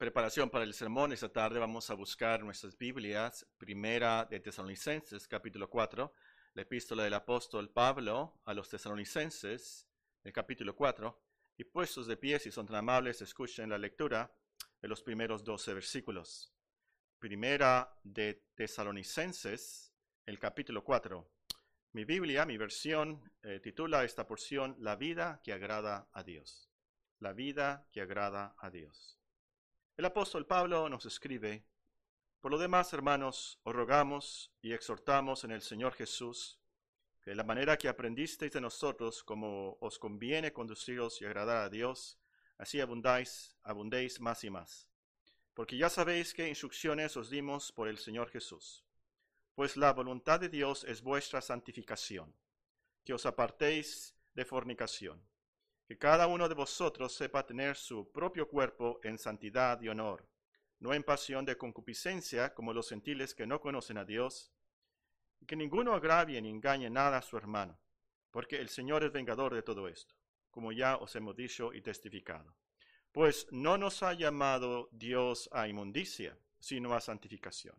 preparación para el sermón, esta tarde vamos a buscar nuestras Biblias, primera de Tesalonicenses, capítulo 4, la epístola del apóstol Pablo a los Tesalonicenses, el capítulo 4, y puestos de pie, si son tan amables, escuchen la lectura de los primeros 12 versículos. Primera de Tesalonicenses, el capítulo 4. Mi Biblia, mi versión, eh, titula esta porción La vida que agrada a Dios. La vida que agrada a Dios. El apóstol Pablo nos escribe, Por lo demás, hermanos, os rogamos y exhortamos en el Señor Jesús, que de la manera que aprendisteis de nosotros, como os conviene conduciros y agradar a Dios, así abundáis, abundéis más y más. Porque ya sabéis qué instrucciones os dimos por el Señor Jesús. Pues la voluntad de Dios es vuestra santificación, que os apartéis de fornicación que cada uno de vosotros sepa tener su propio cuerpo en santidad y honor, no en pasión de concupiscencia como los gentiles que no conocen a Dios, y que ninguno agravie ni engañe nada a su hermano, porque el Señor es vengador de todo esto, como ya os hemos dicho y testificado. Pues no nos ha llamado Dios a inmundicia, sino a santificación.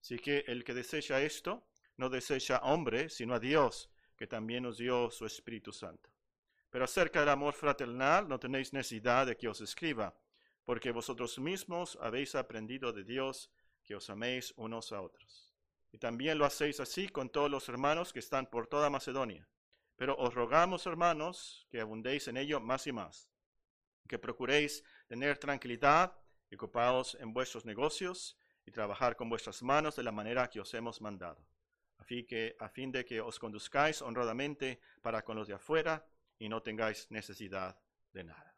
Así que el que desecha esto, no desecha hombre, sino a Dios, que también nos dio su Espíritu Santo. Pero acerca del amor fraternal no tenéis necesidad de que os escriba, porque vosotros mismos habéis aprendido de Dios que os améis unos a otros. Y también lo hacéis así con todos los hermanos que están por toda Macedonia. Pero os rogamos, hermanos, que abundéis en ello más y más, que procuréis tener tranquilidad y ocupaos en vuestros negocios y trabajar con vuestras manos de la manera que os hemos mandado, a fin, que, a fin de que os conduzcáis honradamente para con los de afuera y no tengáis necesidad de nada.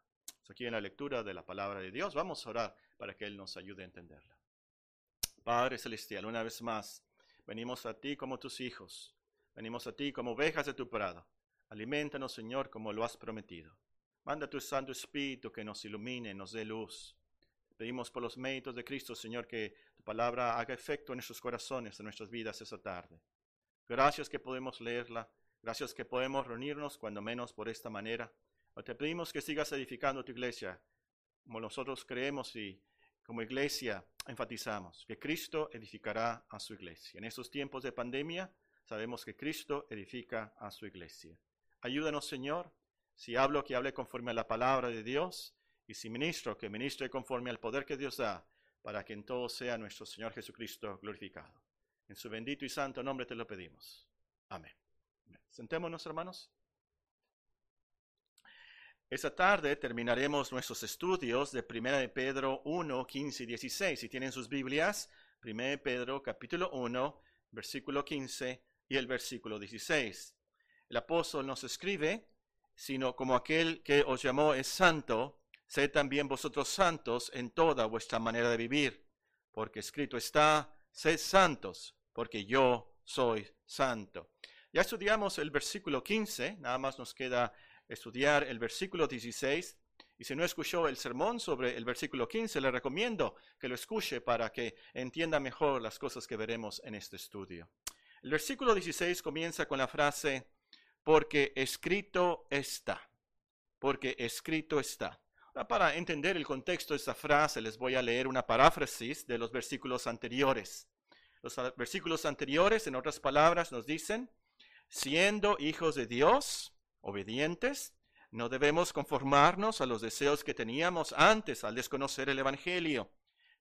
Aquí en la lectura de la palabra de Dios vamos a orar para que Él nos ayude a entenderla. Padre Celestial, una vez más, venimos a ti como tus hijos, venimos a ti como ovejas de tu prado. Alimentanos, Señor, como lo has prometido. Manda tu Santo Espíritu que nos ilumine, nos dé luz. Pedimos por los méritos de Cristo, Señor, que tu palabra haga efecto en nuestros corazones, en nuestras vidas esta tarde. Gracias que podemos leerla Gracias que podemos reunirnos cuando menos por esta manera. Te pedimos que sigas edificando tu iglesia, como nosotros creemos y como iglesia enfatizamos, que Cristo edificará a su iglesia. En estos tiempos de pandemia sabemos que Cristo edifica a su iglesia. Ayúdanos, Señor, si hablo, que hable conforme a la palabra de Dios, y si ministro, que ministre conforme al poder que Dios da, para que en todo sea nuestro Señor Jesucristo glorificado. En su bendito y santo nombre te lo pedimos. Amén. Sentémonos, hermanos. Esta tarde terminaremos nuestros estudios de 1 de Pedro 1, 15 y 16. Si tienen sus Biblias, 1 de Pedro capítulo 1, versículo 15 y el versículo 16. El apóstol nos escribe, sino como aquel que os llamó es santo, sed también vosotros santos en toda vuestra manera de vivir, porque escrito está, sed santos, porque yo soy santo. Ya estudiamos el versículo 15, nada más nos queda estudiar el versículo 16. Y si no escuchó el sermón sobre el versículo 15, le recomiendo que lo escuche para que entienda mejor las cosas que veremos en este estudio. El versículo 16 comienza con la frase, porque escrito está, porque escrito está. para entender el contexto de esta frase, les voy a leer una paráfrasis de los versículos anteriores. Los versículos anteriores, en otras palabras, nos dicen, Siendo hijos de Dios, obedientes, no debemos conformarnos a los deseos que teníamos antes al desconocer el Evangelio,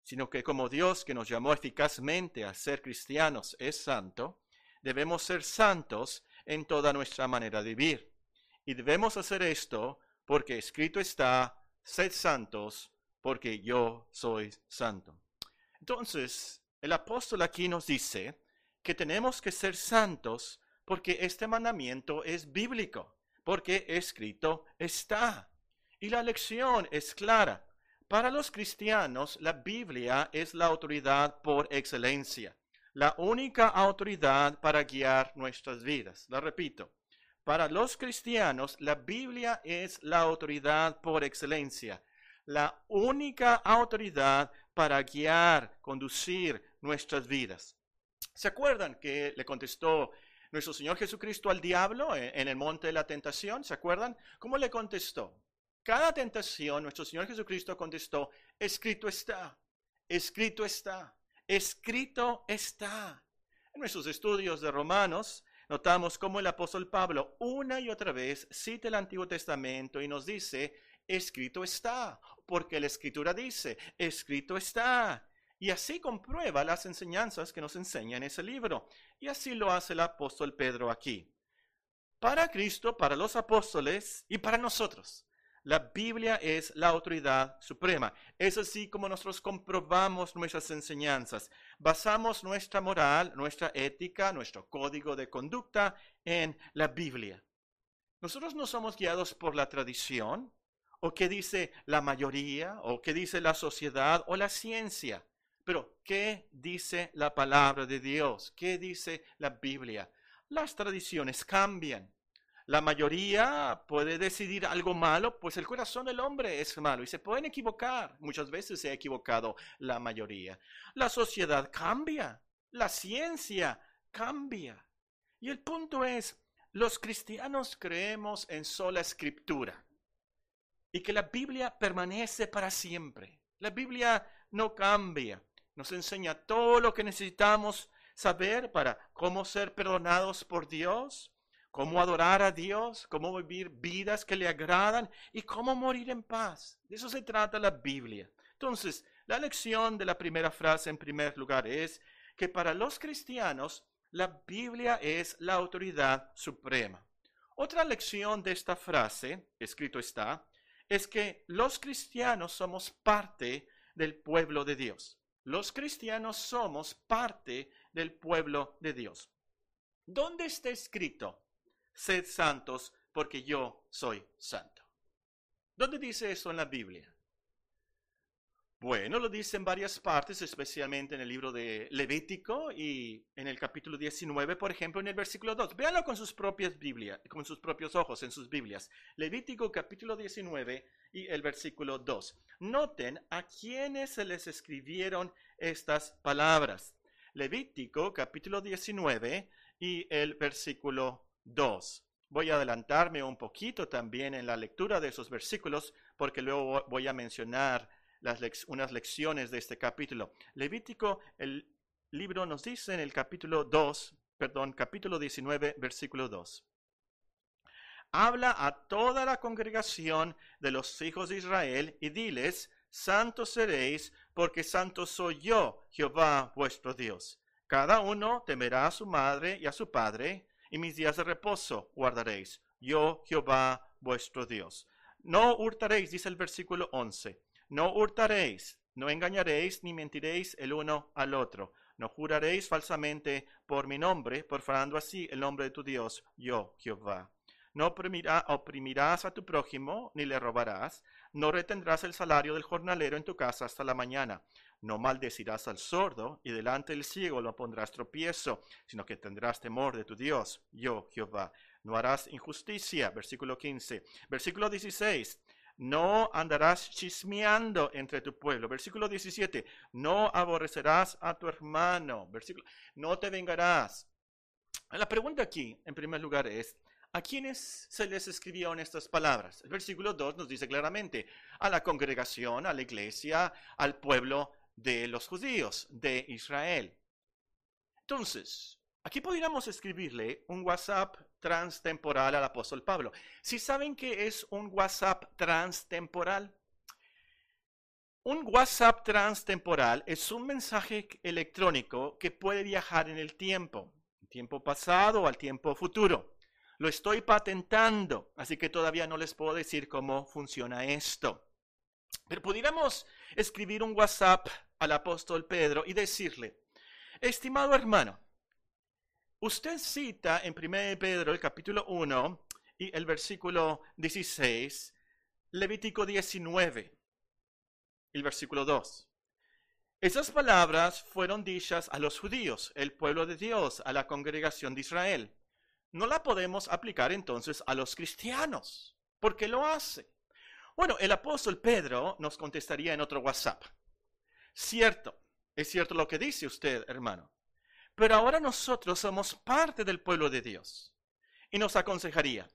sino que como Dios que nos llamó eficazmente a ser cristianos es santo, debemos ser santos en toda nuestra manera de vivir. Y debemos hacer esto porque escrito está, sed santos, porque yo soy santo. Entonces, el apóstol aquí nos dice que tenemos que ser santos porque este mandamiento es bíblico, porque escrito está. Y la lección es clara. Para los cristianos, la Biblia es la autoridad por excelencia, la única autoridad para guiar nuestras vidas. La repito, para los cristianos, la Biblia es la autoridad por excelencia, la única autoridad para guiar, conducir nuestras vidas. ¿Se acuerdan que le contestó nuestro Señor Jesucristo al diablo en el monte de la tentación, ¿se acuerdan? ¿Cómo le contestó? cada tentación, nuestro Señor Jesucristo contestó, escrito está, escrito está, escrito está. En nuestros estudios de Romanos, notamos cómo el apóstol Pablo una y otra vez cita el Antiguo Testamento y nos dice, escrito está, porque la escritura dice, escrito está. Y así comprueba las enseñanzas que nos enseña en ese libro. Y así lo hace el apóstol Pedro aquí. Para Cristo, para los apóstoles y para nosotros. La Biblia es la autoridad suprema. Es así como nosotros comprobamos nuestras enseñanzas. Basamos nuestra moral, nuestra ética, nuestro código de conducta en la Biblia. Nosotros no somos guiados por la tradición, o qué dice la mayoría, o qué dice la sociedad o la ciencia. Pero, ¿qué dice la palabra de Dios? ¿Qué dice la Biblia? Las tradiciones cambian. La mayoría puede decidir algo malo, pues el corazón del hombre es malo y se pueden equivocar. Muchas veces se ha equivocado la mayoría. La sociedad cambia, la ciencia cambia. Y el punto es, los cristianos creemos en sola escritura y que la Biblia permanece para siempre. La Biblia no cambia. Nos enseña todo lo que necesitamos saber para cómo ser perdonados por Dios, cómo adorar a Dios, cómo vivir vidas que le agradan y cómo morir en paz. De eso se trata la Biblia. Entonces, la lección de la primera frase en primer lugar es que para los cristianos la Biblia es la autoridad suprema. Otra lección de esta frase, escrito está, es que los cristianos somos parte del pueblo de Dios. Los cristianos somos parte del pueblo de Dios. ¿Dónde está escrito? Sed santos porque yo soy santo. ¿Dónde dice eso en la Biblia? Bueno, lo dice en varias partes, especialmente en el libro de Levítico y en el capítulo 19, por ejemplo, en el versículo 2. Véanlo con sus propias Biblias, con sus propios ojos en sus Biblias. Levítico capítulo 19 y el versículo 2. Noten a quiénes se les escribieron estas palabras. Levítico capítulo 19 y el versículo 2. Voy a adelantarme un poquito también en la lectura de esos versículos porque luego voy a mencionar unas lecciones de este capítulo. Levítico, el libro nos dice en el capítulo 2, perdón, capítulo 19, versículo 2. Habla a toda la congregación de los hijos de Israel y diles, santos seréis, porque santo soy yo, Jehová vuestro Dios. Cada uno temerá a su madre y a su padre, y mis días de reposo guardaréis. Yo, Jehová vuestro Dios. No hurtaréis, dice el versículo 11 no hurtaréis, no engañaréis ni mentiréis el uno al otro. No juraréis falsamente por mi nombre, profanando así el nombre de tu Dios, yo, Jehová. No oprimirás a tu prójimo, ni le robarás. No retendrás el salario del jornalero en tu casa hasta la mañana. No maldecirás al sordo, y delante del ciego lo pondrás tropiezo, sino que tendrás temor de tu Dios, yo, Jehová. No harás injusticia, versículo 15. Versículo 16 no andarás chismeando entre tu pueblo. Versículo 17, no aborrecerás a tu hermano. Versículo, no te vengarás. La pregunta aquí, en primer lugar, es, ¿a quiénes se les escribieron estas palabras? El versículo 2 nos dice claramente, a la congregación, a la iglesia, al pueblo de los judíos, de Israel. Entonces, aquí podríamos escribirle un WhatsApp transtemporal al apóstol Pablo. Si saben que es un WhatsApp transtemporal, un WhatsApp transtemporal es un mensaje electrónico que puede viajar en el tiempo, tiempo pasado o al tiempo futuro. Lo estoy patentando, así que todavía no les puedo decir cómo funciona esto. Pero pudiéramos escribir un WhatsApp al apóstol Pedro y decirle, estimado hermano, Usted cita en 1 Pedro el capítulo 1 y el versículo 16, Levítico 19, el versículo 2. Esas palabras fueron dichas a los judíos, el pueblo de Dios, a la congregación de Israel. No la podemos aplicar entonces a los cristianos. ¿Por qué lo hace? Bueno, el apóstol Pedro nos contestaría en otro WhatsApp. Cierto, es cierto lo que dice usted, hermano. Pero ahora nosotros somos parte del pueblo de Dios. Y nos aconsejaría,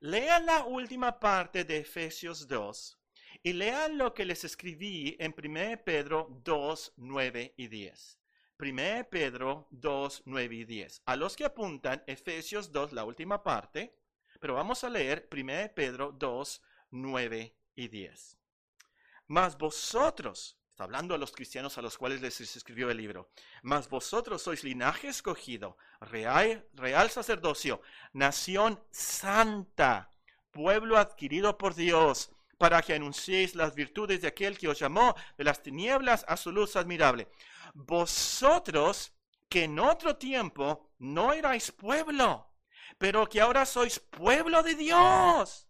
lean la última parte de Efesios 2 y lean lo que les escribí en 1 Pedro 2, 9 y 10. 1 Pedro 2, 9 y 10. A los que apuntan Efesios 2, la última parte, pero vamos a leer 1 Pedro 2, 9 y 10. Mas vosotros, está hablando a los cristianos a los cuales les escribió el libro, mas vosotros sois linaje escogido, real, real sacerdocio, nación santa, pueblo adquirido por Dios, para que anunciéis las virtudes de aquel que os llamó de las tinieblas a su luz admirable. Vosotros que en otro tiempo no erais pueblo, pero que ahora sois pueblo de Dios.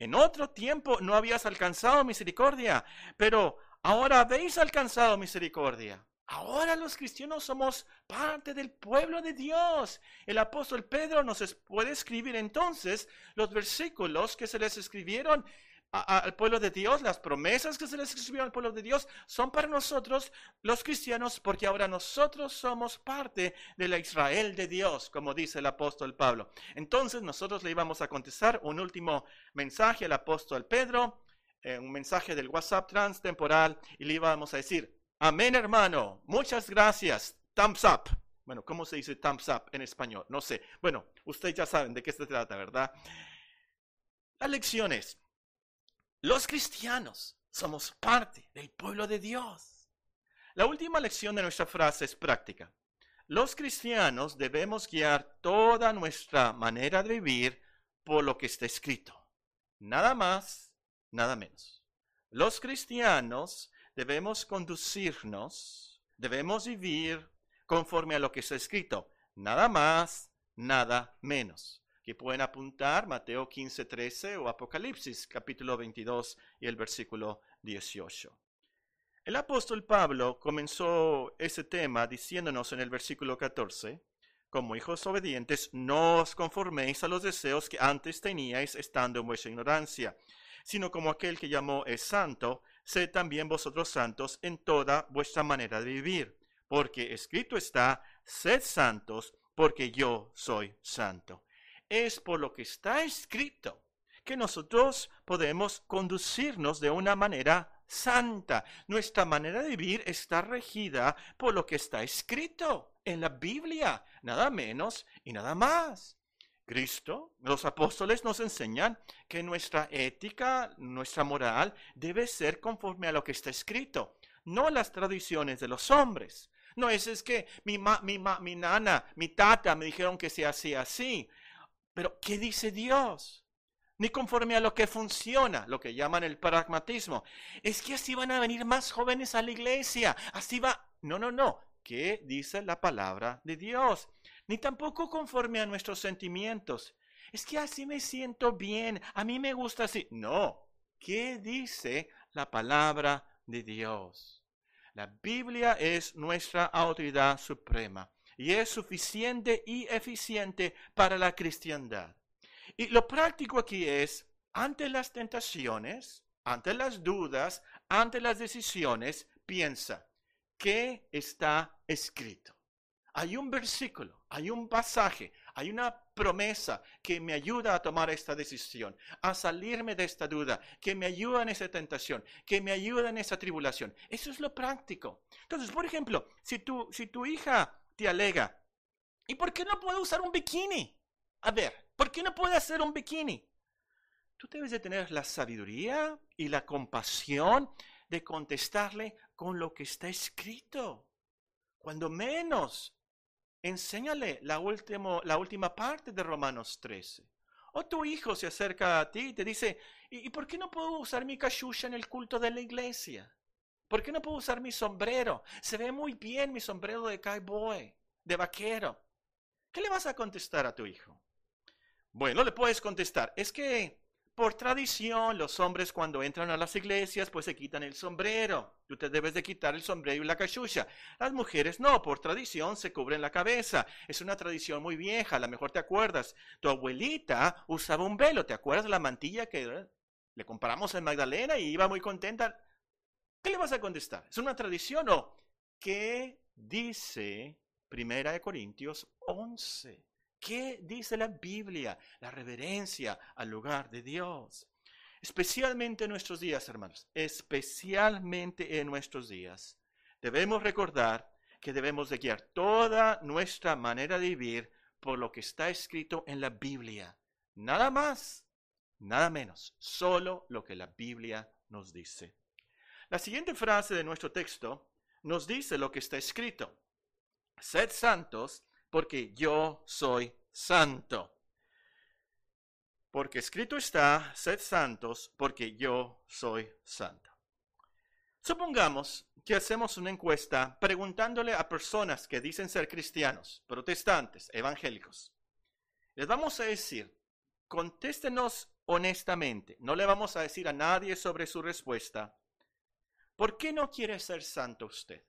En otro tiempo no habías alcanzado misericordia, pero ahora habéis alcanzado misericordia. Ahora los cristianos somos parte del pueblo de Dios. El apóstol Pedro nos puede escribir entonces los versículos que se les escribieron al pueblo de Dios, las promesas que se les escribieron al pueblo de Dios son para nosotros los cristianos porque ahora nosotros somos parte de la Israel de Dios, como dice el apóstol Pablo. Entonces nosotros le íbamos a contestar un último mensaje al apóstol Pedro, eh, un mensaje del WhatsApp transtemporal y le íbamos a decir, amén hermano, muchas gracias, thumbs up. Bueno, ¿cómo se dice thumbs up en español? No sé. Bueno, ustedes ya saben de qué se trata, ¿verdad? Las lecciones. Los cristianos somos parte del pueblo de Dios. La última lección de nuestra frase es práctica. Los cristianos debemos guiar toda nuestra manera de vivir por lo que está escrito. Nada más, nada menos. Los cristianos debemos conducirnos, debemos vivir conforme a lo que está escrito. Nada más, nada menos que pueden apuntar Mateo 15, 13 o Apocalipsis capítulo 22 y el versículo 18. El apóstol Pablo comenzó ese tema diciéndonos en el versículo 14, como hijos obedientes, no os conforméis a los deseos que antes teníais estando en vuestra ignorancia, sino como aquel que llamó es santo, sed también vosotros santos en toda vuestra manera de vivir, porque escrito está, sed santos, porque yo soy santo es por lo que está escrito que nosotros podemos conducirnos de una manera santa. Nuestra manera de vivir está regida por lo que está escrito en la Biblia, nada menos y nada más. Cristo, los apóstoles nos enseñan que nuestra ética, nuestra moral debe ser conforme a lo que está escrito, no a las tradiciones de los hombres. No es, es que mi, mi, mi nana, mi tata me dijeron que se hacía así. Pero, ¿qué dice Dios? Ni conforme a lo que funciona, lo que llaman el pragmatismo. Es que así van a venir más jóvenes a la iglesia. Así va. No, no, no. ¿Qué dice la palabra de Dios? Ni tampoco conforme a nuestros sentimientos. Es que así me siento bien. A mí me gusta así. No. ¿Qué dice la palabra de Dios? La Biblia es nuestra autoridad suprema y es suficiente y eficiente para la cristiandad. Y lo práctico aquí es, ante las tentaciones, ante las dudas, ante las decisiones, piensa, ¿qué está escrito? Hay un versículo, hay un pasaje, hay una promesa que me ayuda a tomar esta decisión, a salirme de esta duda, que me ayuda en esa tentación, que me ayuda en esa tribulación. Eso es lo práctico. Entonces, por ejemplo, si tu, si tu hija te alega, ¿y por qué no puedo usar un bikini? A ver, ¿por qué no puede hacer un bikini? Tú debes de tener la sabiduría y la compasión de contestarle con lo que está escrito. Cuando menos, enséñale la, la última parte de Romanos 13. O tu hijo se acerca a ti y te dice, ¿y, por qué no puedo usar mi cachucha en el culto de la iglesia? ¿Por qué no puedo usar mi sombrero? Se ve muy bien mi sombrero de cowboy, de vaquero. ¿Qué le vas a contestar a tu hijo? Bueno, le puedes contestar, es que por tradición los hombres cuando entran a las iglesias pues se quitan el sombrero. Tú te debes de quitar el sombrero y la cachucha. Las mujeres no, por tradición se cubren la cabeza. Es una tradición muy vieja, a lo mejor te acuerdas. Tu abuelita usaba un velo, ¿te acuerdas de la mantilla que le compramos en Magdalena y iba muy contenta? ¿Qué le vas a contestar? ¿Es una tradición o qué dice Primera de Corintios 11? ¿Qué dice la Biblia? La reverencia al lugar de Dios. Especialmente en nuestros días, hermanos, especialmente en nuestros días, debemos recordar que debemos de guiar toda nuestra manera de vivir por lo que está escrito en la Biblia. Nada más, nada menos, solo lo que la Biblia nos dice. La siguiente frase de nuestro texto nos dice lo que está escrito. Sed santos porque yo soy santo. Porque escrito está, sed santos porque yo soy santo. Supongamos que hacemos una encuesta preguntándole a personas que dicen ser cristianos, protestantes, evangélicos. Les vamos a decir, contéstenos honestamente, no le vamos a decir a nadie sobre su respuesta. ¿Por qué no quiere ser santo usted?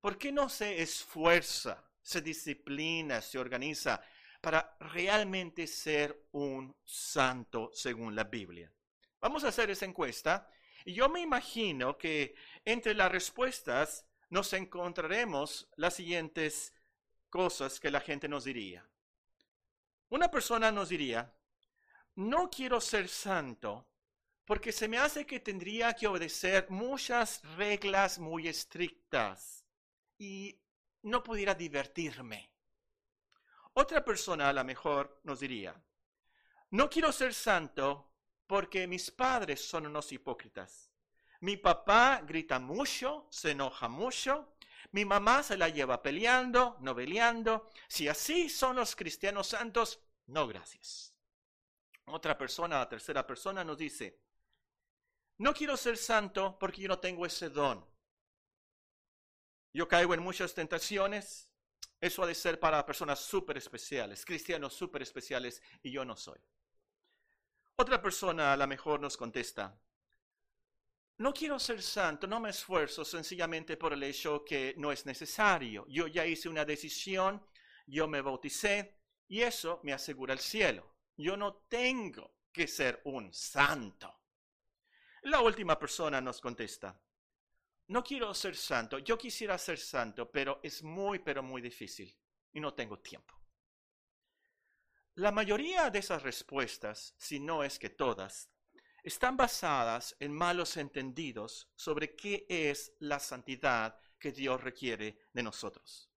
¿Por qué no se esfuerza, se disciplina, se organiza para realmente ser un santo según la Biblia? Vamos a hacer esa encuesta y yo me imagino que entre las respuestas nos encontraremos las siguientes cosas que la gente nos diría. Una persona nos diría, no quiero ser santo porque se me hace que tendría que obedecer muchas reglas muy estrictas y no pudiera divertirme. Otra persona a lo mejor nos diría, no quiero ser santo porque mis padres son unos hipócritas. Mi papá grita mucho, se enoja mucho, mi mamá se la lleva peleando, noveleando. Si así son los cristianos santos, no gracias. Otra persona, la tercera persona nos dice, no quiero ser santo porque yo no tengo ese don. Yo caigo en muchas tentaciones. Eso ha de ser para personas súper especiales, cristianos súper especiales, y yo no soy. Otra persona a lo mejor nos contesta, no quiero ser santo, no me esfuerzo sencillamente por el hecho que no es necesario. Yo ya hice una decisión, yo me bauticé y eso me asegura el cielo. Yo no tengo que ser un santo. La última persona nos contesta, no quiero ser santo, yo quisiera ser santo, pero es muy, pero muy difícil y no tengo tiempo. La mayoría de esas respuestas, si no es que todas, están basadas en malos entendidos sobre qué es la santidad que Dios requiere de nosotros.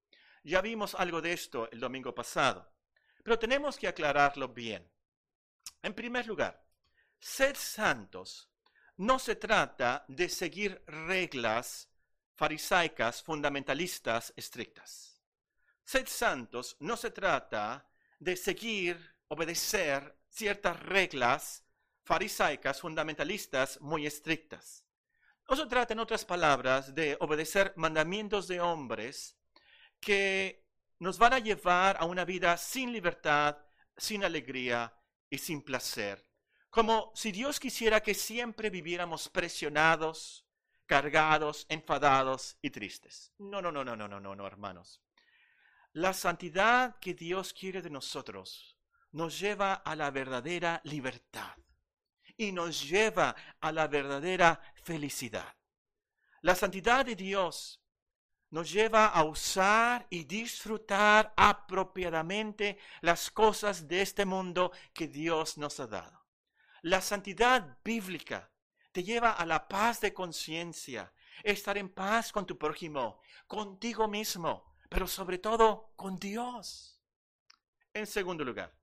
Ya vimos algo de esto el domingo pasado, pero tenemos que aclararlo bien. En primer lugar, ser santos no se trata de seguir reglas farisaicas, fundamentalistas, estrictas. Ser santos no se trata de seguir, obedecer ciertas reglas farisaicas, fundamentalistas, muy estrictas. No se trata, en otras palabras, de obedecer mandamientos de hombres que nos van a llevar a una vida sin libertad, sin alegría y sin placer como si Dios quisiera que siempre viviéramos presionados, cargados, enfadados y tristes. No, no, no, no, no, no, no, no, hermanos. La santidad que Dios quiere de nosotros nos lleva a la verdadera libertad y nos lleva a la verdadera felicidad. La santidad de Dios nos lleva a usar y disfrutar apropiadamente las cosas de este mundo que Dios nos ha dado. La santidad bíblica te lleva a la paz de conciencia, estar en paz con tu prójimo, contigo mismo, pero sobre todo con Dios. En segundo lugar,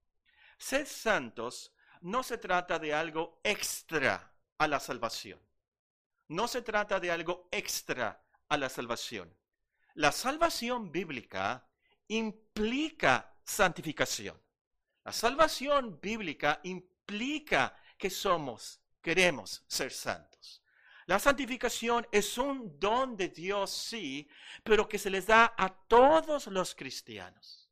ser santos no se trata de algo extra a la salvación. No se trata de algo extra a la salvación. La salvación bíblica implica santificación. La salvación bíblica implica que somos, queremos ser santos. La santificación es un don de Dios, sí, pero que se les da a todos los cristianos.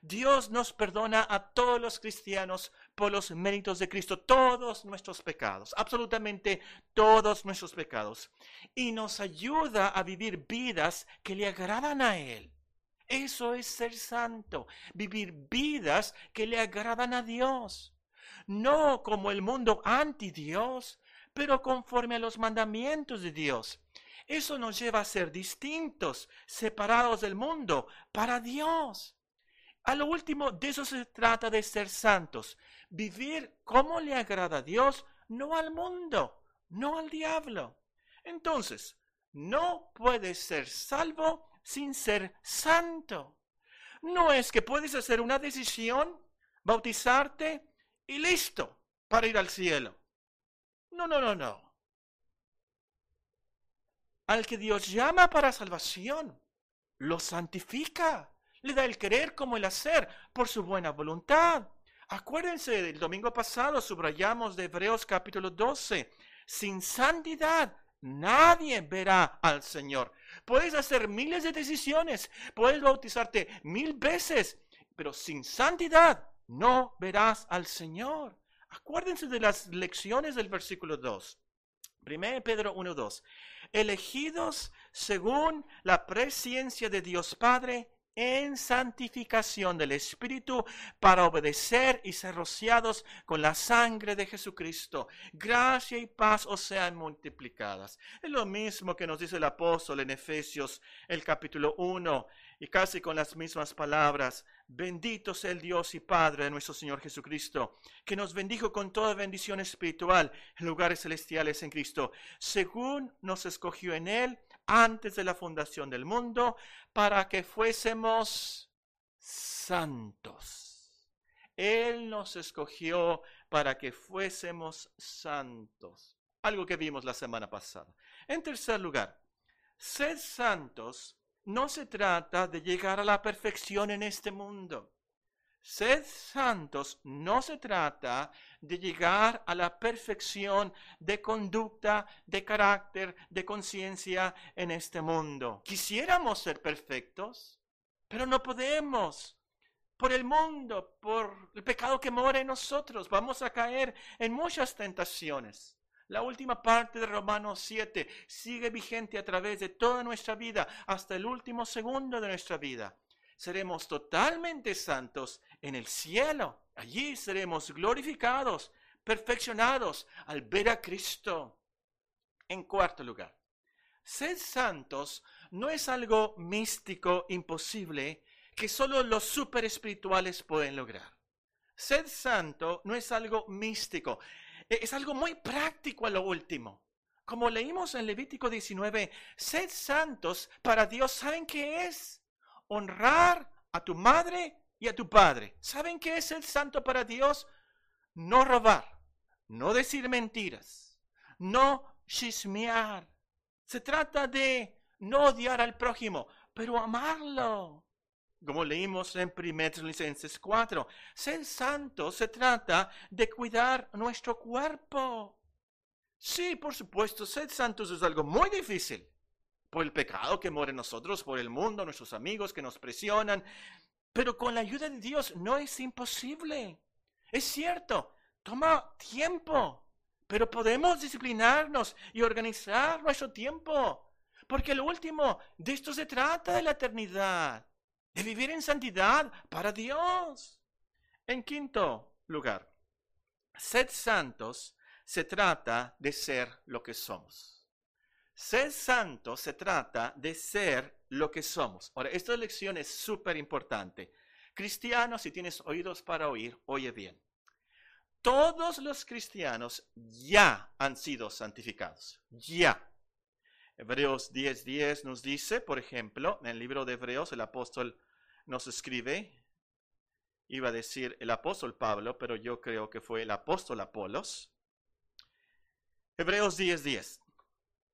Dios nos perdona a todos los cristianos por los méritos de Cristo, todos nuestros pecados, absolutamente todos nuestros pecados, y nos ayuda a vivir vidas que le agradan a Él. Eso es ser santo, vivir vidas que le agradan a Dios no como el mundo anti Dios, pero conforme a los mandamientos de Dios. Eso nos lleva a ser distintos, separados del mundo, para Dios. A lo último, de eso se trata de ser santos. Vivir como le agrada a Dios, no al mundo, no al diablo. Entonces, no puedes ser salvo sin ser santo. No es que puedes hacer una decisión, bautizarte y listo para ir al cielo. No, no, no, no. Al que Dios llama para salvación, lo santifica, le da el querer como el hacer por su buena voluntad. Acuérdense, del domingo pasado subrayamos de Hebreos capítulo 12, sin santidad nadie verá al Señor. Puedes hacer miles de decisiones, puedes bautizarte mil veces, pero sin santidad no verás al Señor. Acuérdense de las lecciones del versículo 2. 1 Pedro 1.2. Elegidos según la presciencia de Dios Padre en santificación del Espíritu para obedecer y ser rociados con la sangre de Jesucristo. Gracia y paz os sean multiplicadas. Es lo mismo que nos dice el apóstol en Efesios el capítulo 1 y casi con las mismas palabras. Bendito sea el Dios y Padre de nuestro Señor Jesucristo, que nos bendijo con toda bendición espiritual en lugares celestiales en Cristo, según nos escogió en Él antes de la fundación del mundo, para que fuésemos santos. Él nos escogió para que fuésemos santos. Algo que vimos la semana pasada. En tercer lugar, ser santos no se trata de llegar a la perfección en este mundo. Ser santos no se trata de llegar a la perfección de conducta, de carácter, de conciencia en este mundo. Quisiéramos ser perfectos, pero no podemos. Por el mundo, por el pecado que mora en nosotros, vamos a caer en muchas tentaciones. La última parte de Romanos 7 sigue vigente a través de toda nuestra vida, hasta el último segundo de nuestra vida. Seremos totalmente santos en el cielo. Allí seremos glorificados, perfeccionados al ver a Cristo. En cuarto lugar, ser santos no es algo místico, imposible, que solo los super espirituales pueden lograr. Ser santo no es algo místico, e, es algo muy práctico a lo último. Como leímos en Levítico 19, sed santos para Dios, ¿saben qué es? Honrar a tu madre y a tu padre. ¿Saben qué es el santo para Dios? No robar, no decir mentiras, no chismear. Se trata de no odiar al prójimo, pero amarlo. Como leímos en 1 Licencias 4, ser santo se trata de cuidar nuestro cuerpo. Sí, por supuesto, ser santos es algo muy difícil. Por el pecado que mora en nosotros, por el mundo, nuestros amigos que nos presionan, pero con la ayuda de Dios no es imposible. Es cierto, toma tiempo, pero podemos disciplinarnos y organizar nuestro tiempo. Porque lo último, de esto se trata de la eternidad, de vivir en santidad para Dios. En quinto lugar, ser santos se trata de ser lo que somos. Ser santo se trata de ser lo que somos. Ahora, esta lección es súper importante. Cristianos, si tienes oídos para oír, oye bien. Todos los cristianos ya han sido santificados. Ya. Hebreos 10:10 10 nos dice, por ejemplo, en el libro de Hebreos, el apóstol nos escribe, iba a decir el apóstol Pablo, pero yo creo que fue el apóstol Apolos. Hebreos 10:10. 10.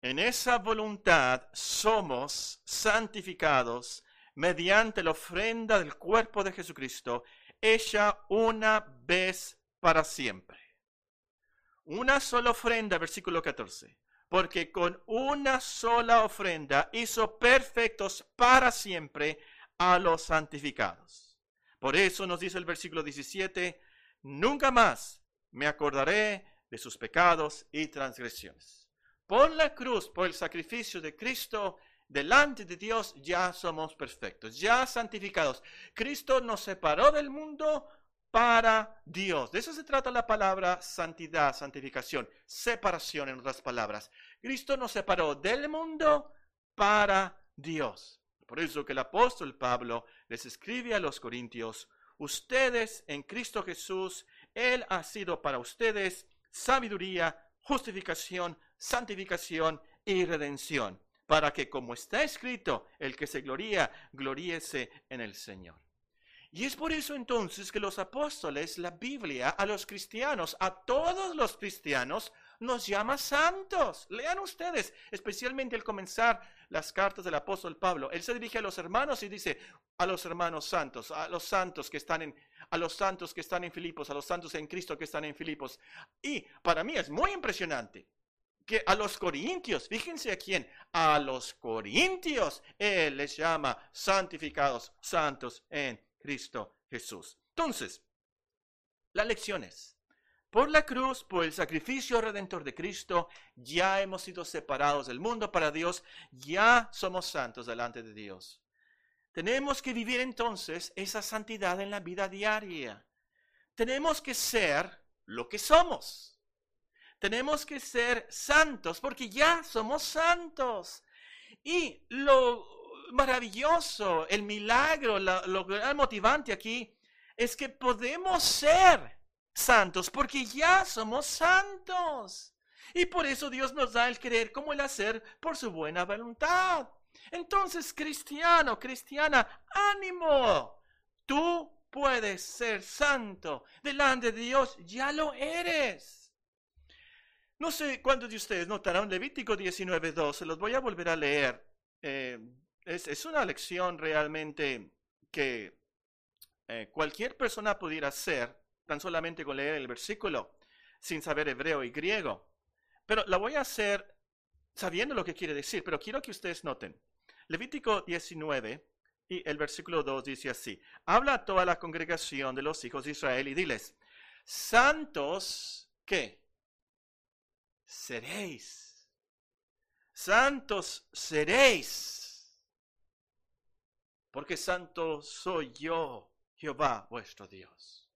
En esa voluntad somos santificados mediante la ofrenda del cuerpo de Jesucristo, hecha una vez para siempre. Una sola ofrenda, versículo 14. Porque con una sola ofrenda hizo perfectos para siempre a los santificados. Por eso nos dice el versículo 17, nunca más me acordaré de sus pecados y transgresiones. Por la cruz, por el sacrificio de Cristo, delante de Dios ya somos perfectos, ya santificados. Cristo nos separó del mundo para Dios. De eso se trata la palabra santidad, santificación, separación en otras palabras. Cristo nos separó del mundo para Dios. Por eso que el apóstol Pablo les escribe a los corintios, ustedes en Cristo Jesús, Él ha sido para ustedes sabiduría, justificación, santificación y redención, para que como está escrito, el que se gloría, gloríese en el Señor. Y es por eso entonces que los apóstoles, la Biblia, a los cristianos, a todos los cristianos, nos llama santos. Lean ustedes, especialmente al comenzar las cartas del apóstol Pablo. Él se dirige a los hermanos y dice a los hermanos santos, a los santos que están en a los santos que están en Filipos, a los santos en Cristo que están en Filipos. Y para mí es muy impresionante que a los corintios, fíjense a quién, a los corintios, Él les llama santificados, santos en Cristo Jesús. Entonces, las lecciones. Por la cruz, por el sacrificio redentor de Cristo, ya hemos sido separados del mundo para Dios, ya somos santos delante de Dios. Tenemos que vivir entonces esa santidad en la vida diaria. Tenemos que ser lo que somos. Tenemos que ser santos porque ya somos santos. Y lo maravilloso, el milagro, lo motivante aquí es que podemos ser santos porque ya somos santos. Y por eso Dios nos da el querer como el hacer por su buena voluntad. Entonces, cristiano, cristiana, ánimo. Tú puedes ser santo delante de Dios, ya lo eres. No sé cuántos de ustedes notaron Levítico 19.2, se los voy a volver a leer. Eh, es, una lección realmente que eh, cualquier persona pudiera hacer tan solamente con leer el versículo sin saber hebreo y griego. Pero la voy a hacer sabiendo lo que quiere decir, pero quiero que ustedes noten. Levítico 19 y el versículo 2 dice así, habla a toda la congregación de los hijos de Israel y diles, santos, ¿qué? Seréis. Santos seréis. Porque santo soy yo, Jehová vuestro Dios.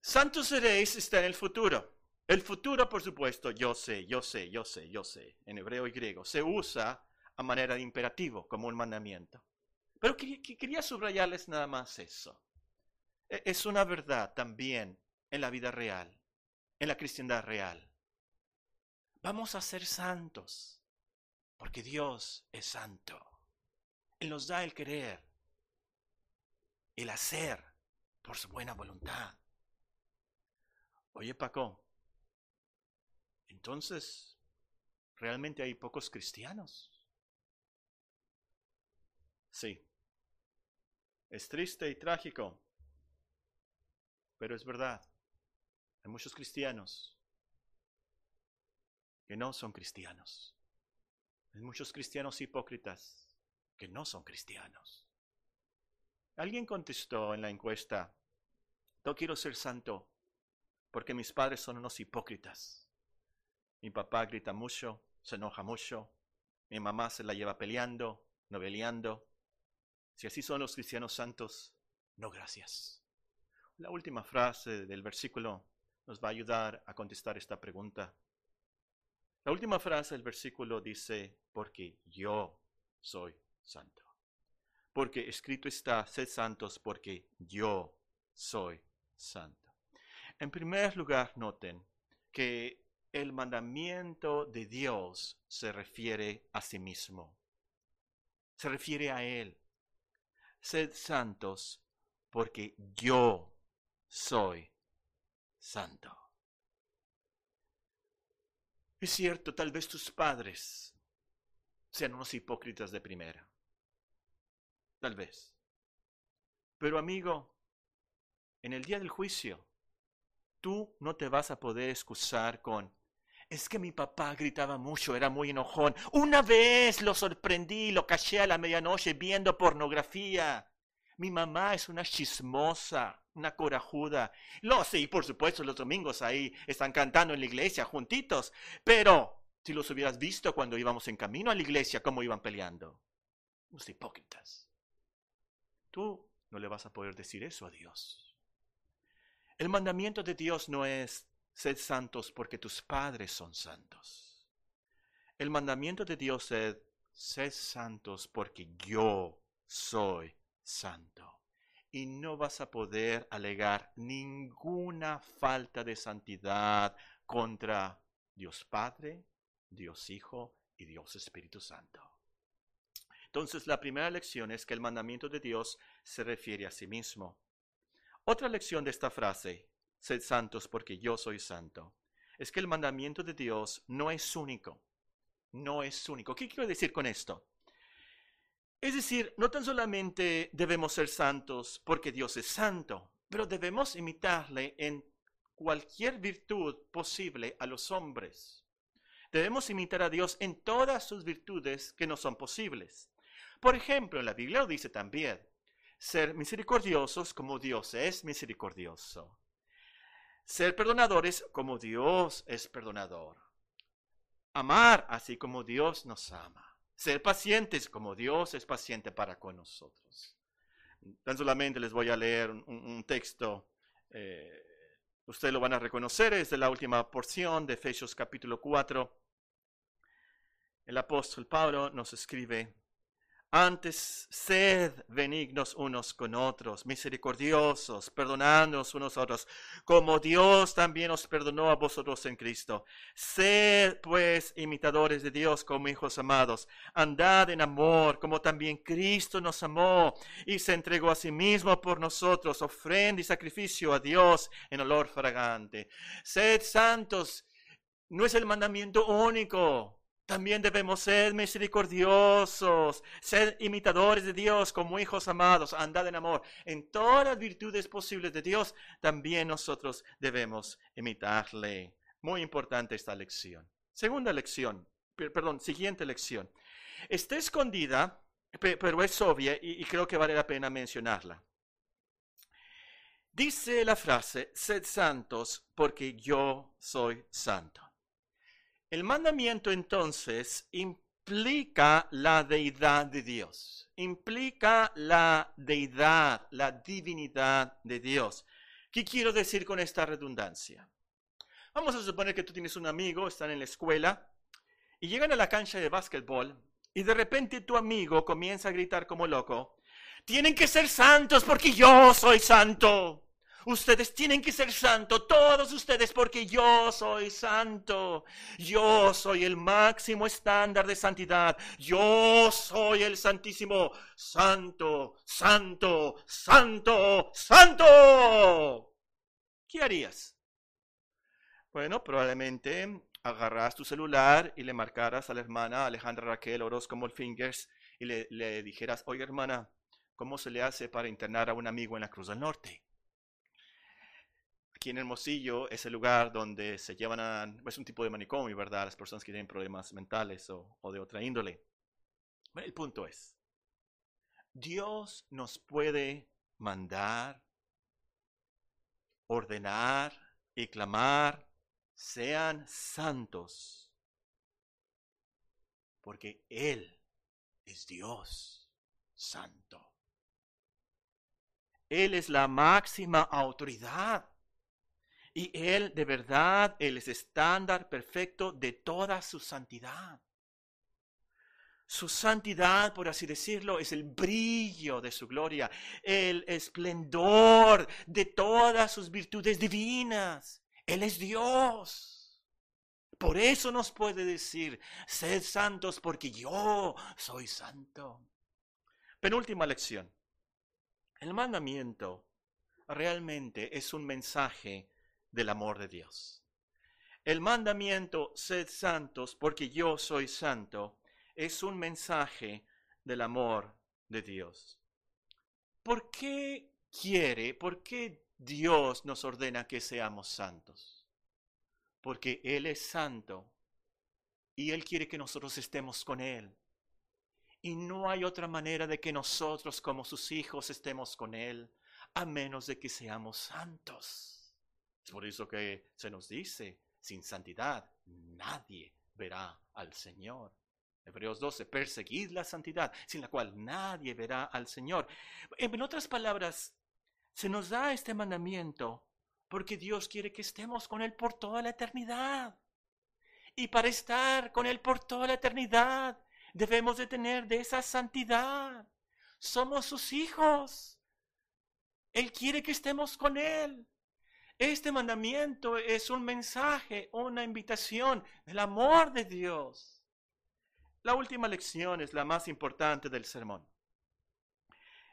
Santos seréis está en el futuro. El futuro, por supuesto, yo sé, yo sé, yo sé, yo sé, en hebreo y griego, se usa a manera de imperativo, como un mandamiento. Pero quería subrayarles nada más eso. E, es una verdad también en la vida real, en la cristiandad real. Vamos a ser santos, porque Dios es santo. Él nos da el querer, el hacer por su buena voluntad. Oye, Paco, entonces, ¿realmente hay pocos cristianos? Sí. Es triste y trágico, pero es verdad. Hay muchos cristianos que no son cristianos. Hay muchos cristianos hipócritas que no son cristianos. Alguien contestó en la encuesta, no quiero ser santo porque mis padres son unos hipócritas. Mi papá grita mucho, se enoja mucho, mi mamá se la lleva peleando, noveleando, si así son los cristianos santos, no gracias. La última frase del versículo nos va a ayudar a contestar esta pregunta. La última frase del versículo dice, porque yo soy santo. Porque escrito está, sed santos porque yo soy santo. En primer lugar, noten que el mandamiento de Dios se refiere a sí mismo. Se refiere a Él sed santos, porque yo soy santo. Es cierto, tal vez tus padres sean unos hipócritas de primera. Tal vez. Pero amigo, en el día del juicio, tú no te vas a poder excusar con, es que mi papá gritaba mucho, era muy enojón. Una vez lo sorprendí, lo caché a la medianoche viendo pornografía. Mi mamá es una chismosa, una corajuda. Lo sé, por supuesto, los domingos ahí están cantando en la iglesia juntitos. Pero si los hubieras visto cuando íbamos en camino a la iglesia, cómo iban peleando. Los hipócritas. Tú no le vas a poder decir eso a Dios. El mandamiento de Dios no es sed santos porque tus padres son santos. El mandamiento de Dios es sed santos porque yo soy santo. Y no vas a poder alegar ninguna falta de santidad contra Dios Padre, Dios Hijo y Dios Espíritu Santo. Entonces, la primera lección es que el mandamiento de Dios se refiere a sí mismo. Otra lección de esta frase, sed santos porque yo soy santo, es que el mandamiento de Dios no es único. No es único. ¿Qué quiero decir con esto? Es decir, no tan solamente debemos ser santos porque Dios es santo, pero debemos imitarle en cualquier virtud posible a los hombres. Debemos imitar a Dios en todas sus virtudes que no son posibles. Por ejemplo, la Biblia lo dice también, ser misericordiosos como Dios es misericordioso. Ser perdonadores como Dios es perdonador. Amar así como Dios nos ama. Ser pacientes como Dios es paciente para con nosotros. Tan solamente les voy a leer un, texto, eh, ustedes lo van a reconocer, es de la última porción de Efesios capítulo 4. El apóstol Pablo nos escribe, antes, sed benignos unos con otros, misericordiosos, perdonándonos unos a otros, como Dios también os perdonó a vosotros en Cristo. Sed, pues, imitadores de Dios como hijos amados. Andad en amor, como también Cristo nos amó y se entregó a sí mismo por nosotros, ofrenda y sacrificio a Dios en olor fragante. Sed santos. No es el mandamiento único, también debemos ser misericordiosos, ser imitadores de Dios como hijos amados, andar en amor. En todas las virtudes posibles de Dios, también nosotros debemos imitarle. Muy importante esta lección. Segunda lección, perdón, siguiente lección. Está escondida, pero es obvia y creo que vale la pena mencionarla. Dice la frase, sed santos porque yo soy santo. El mandamiento entonces implica la deidad de Dios, implica la deidad, la divinidad de Dios. ¿Qué quiero decir con esta redundancia? Vamos a suponer que tú tienes un amigo, están en la escuela y llegan a la cancha de básquetbol y de repente tu amigo comienza a gritar como loco, tienen que ser santos porque yo soy santo. Ustedes tienen que ser santos, todos ustedes, porque yo soy santo. Yo soy el máximo estándar de santidad. Yo soy el santísimo. Santo, santo, santo, santo. ¿Qué harías? Bueno, probablemente agarras tu celular y le marcaras a la hermana Alejandra Raquel Orozco Molfingers y le, le dijeras, oye hermana, ¿cómo se le hace para internar a un amigo en la Cruz del Norte? Aquí en Hermosillo es el lugar donde se llevan a, es un tipo de manicomio, ¿verdad? Las personas que tienen problemas mentales o, o de otra índole. El punto es, Dios nos puede mandar, ordenar y clamar, sean santos, porque Él es Dios santo. Él es la máxima autoridad. Y Él de verdad, Él es estándar perfecto de toda su santidad. Su santidad, por así decirlo, es el brillo de su gloria, el esplendor de todas sus virtudes divinas. Él es Dios. Por eso nos puede decir, sed santos porque yo soy santo. Penúltima lección. El mandamiento realmente es un mensaje del amor de Dios. El mandamiento, sed santos porque yo soy santo, es un mensaje del amor de Dios. ¿Por qué quiere, por qué Dios nos ordena que seamos santos? Porque Él es santo y Él quiere que nosotros estemos con Él. Y no hay otra manera de que nosotros como sus hijos estemos con Él, a menos de que seamos santos por eso que se nos dice, sin santidad nadie verá al Señor. Hebreos 12, perseguid la santidad, sin la cual nadie verá al Señor. En otras palabras, se nos da este mandamiento porque Dios quiere que estemos con Él por toda la eternidad. Y para estar con Él por toda la eternidad, debemos de tener de esa santidad. Somos sus hijos. Él quiere que estemos con Él. Este mandamiento es un mensaje, una invitación del amor de Dios. La última lección es la más importante del sermón.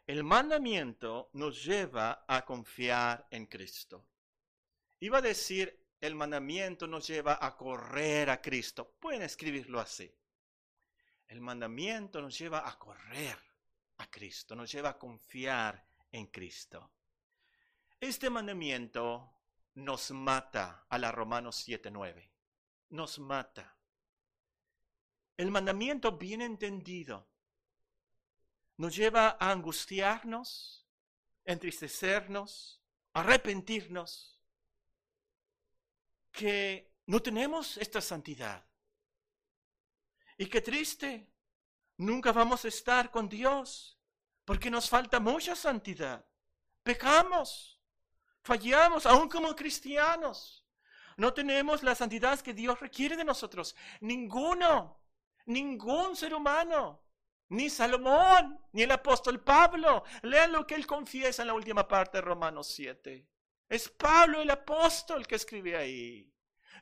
El mandamiento nos lleva a confiar en Cristo. Iba a decir, el mandamiento nos lleva a correr a Cristo. Pueden escribirlo así. El mandamiento nos lleva a correr a Cristo, nos lleva a confiar en Cristo. Este mandamiento nos mata a la Romanos 7:9. Nos mata. El mandamiento bien entendido nos lleva a angustiarnos, entristecernos, arrepentirnos, que no tenemos esta santidad. Y qué triste, nunca vamos a estar con Dios porque nos falta mucha santidad. Pecamos, fallamos, aún como cristianos. No tenemos la santidad que Dios requiere de nosotros. Ninguno, ningún ser humano, ni Salomón, ni el apóstol Pablo. Lean lo que él confiesa en la última parte de Romanos 7. Es Pablo el apóstol que escribe ahí.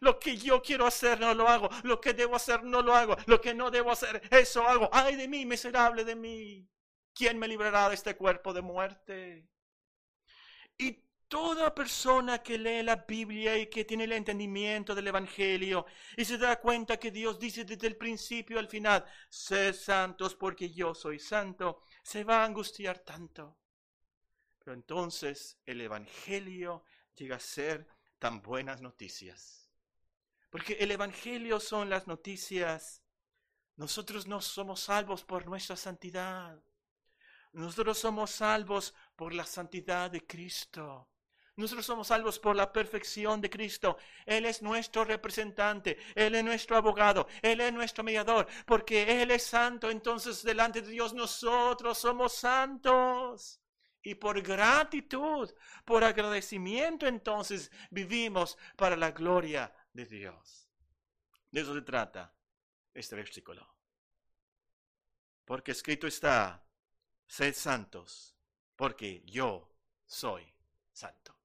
Lo que yo quiero hacer no lo hago. Lo que debo hacer no lo hago. Lo que no debo hacer, eso hago. Ay de mí, miserable de mí. ¿Quién me librará de este cuerpo de muerte? Y toda persona que lee la Biblia y que tiene el entendimiento del Evangelio y se da cuenta que Dios dice desde el principio al final, sed santos porque yo soy santo, se va a angustiar tanto. Pero entonces el Evangelio llega a ser tan buenas noticias. Porque el Evangelio son las noticias. Nosotros no somos salvos por nuestra santidad. Nosotros somos salvos por la santidad de Cristo. Nosotros somos salvos por la perfección de Cristo. Él es nuestro representante, Él es nuestro abogado, Él es nuestro mediador, porque Él es santo, entonces delante de Dios nosotros somos santos. Y por gratitud, por agradecimiento, entonces vivimos para la gloria de Dios. De eso se trata este versículo. Porque escrito está, sed santos, porque yo soy santo.